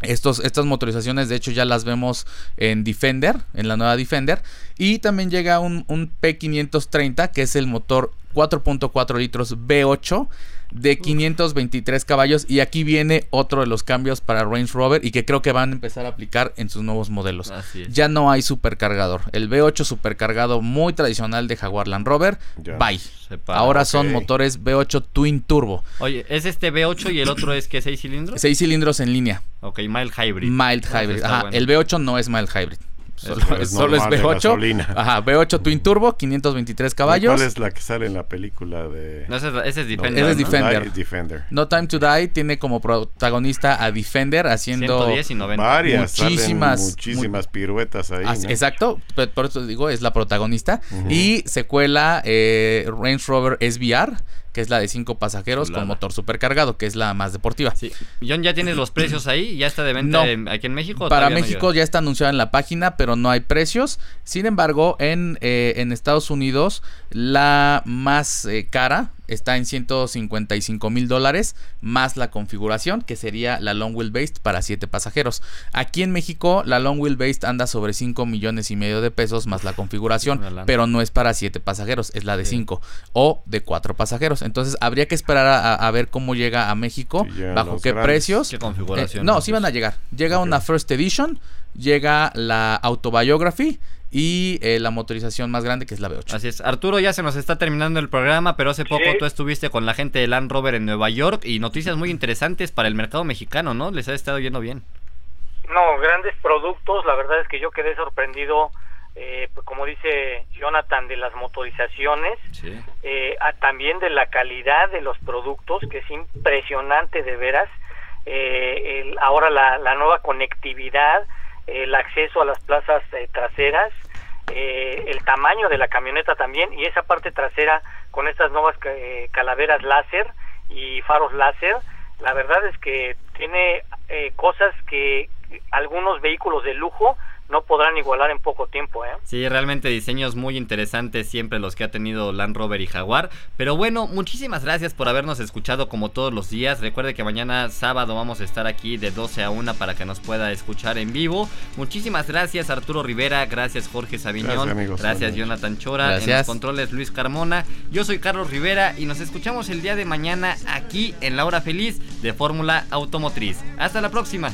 Estos, estas motorizaciones de hecho ya las vemos en Defender, en la nueva Defender. Y también llega un, un P530 que es el motor 4.4 litros V8 de 523 caballos y aquí viene otro de los cambios para Range Rover y que creo que van a empezar a aplicar en sus nuevos modelos. Ya no hay supercargador. El V8 supercargado muy tradicional de Jaguar Land Rover, bye. Ahora son motores V8 Twin Turbo. Oye, ¿es este V8 y el otro es que 6 cilindros? 6 cilindros en línea. Ok, mild hybrid. Mild hybrid. Ajá, el V8 no es mild hybrid. Solo, es, solo es V8. Ajá, V8 Twin Turbo, 523 caballos. ¿Cuál es la que sale en la película de.? No, ese, es, Defender. ese es Defender. Defender. No Time to Die tiene como protagonista a Defender haciendo. 110 y 90. Varias, muchísimas. Muchísimas piruetas ahí. Exacto, por eso digo, es la protagonista. Y secuela eh, Range Rover SVR que es la de cinco pasajeros con motor supercargado, que es la más deportiva. Sí. John, ¿ya tienes los precios ahí? ¿Ya está de venta aquí en México? Para México ya está anunciado en la página, pero no hay precios. Sin embargo, en, eh, en Estados Unidos, la más eh, cara está en 155 mil dólares más la configuración que sería la long wheelbase para 7 pasajeros. Aquí en México la long wheelbase anda sobre 5 millones y medio de pesos más la configuración, pero no es para 7 pasajeros, es la de 5 o de 4 pasajeros. Entonces habría que esperar a, ver cómo llega a México, bajo qué precios. ¿Qué configuración? Eh, no, sí van a llegar. Llega una First Edition, llega la Autobiography y eh, la motorización más grande que es la V8. Así es. Arturo, ya se nos está terminando el programa, pero hace poco tú estuviste con la gente de Land Rover en Nueva York y noticias muy interesantes para el mercado mexicano, ¿no? Les ha estado yendo bien. No, grandes productos. La verdad es que yo quedé sorprendido, eh, pues, como dice Jonathan, de las motorizaciones, eh, también de la calidad de los productos, que es impresionante de veras. ahora la, la nueva conectividad el acceso a las plazas eh, traseras, eh, el tamaño de la camioneta también y esa parte trasera con estas nuevas eh, calaveras láser y faros láser, la verdad es que tiene eh, cosas que algunos vehículos de lujo no podrán igualar en poco tiempo. ¿eh? Sí, realmente diseños muy interesantes siempre los que ha tenido Land Rover y Jaguar. Pero bueno, muchísimas gracias por habernos escuchado como todos los días. Recuerde que mañana sábado vamos a estar aquí de 12 a 1 para que nos pueda escuchar en vivo. Muchísimas gracias Arturo Rivera, gracias Jorge Sabiñón, gracias, gracias Jonathan Chora, gracias. en los controles Luis Carmona. Yo soy Carlos Rivera y nos escuchamos el día de mañana aquí en La Hora Feliz de Fórmula Automotriz. Hasta la próxima.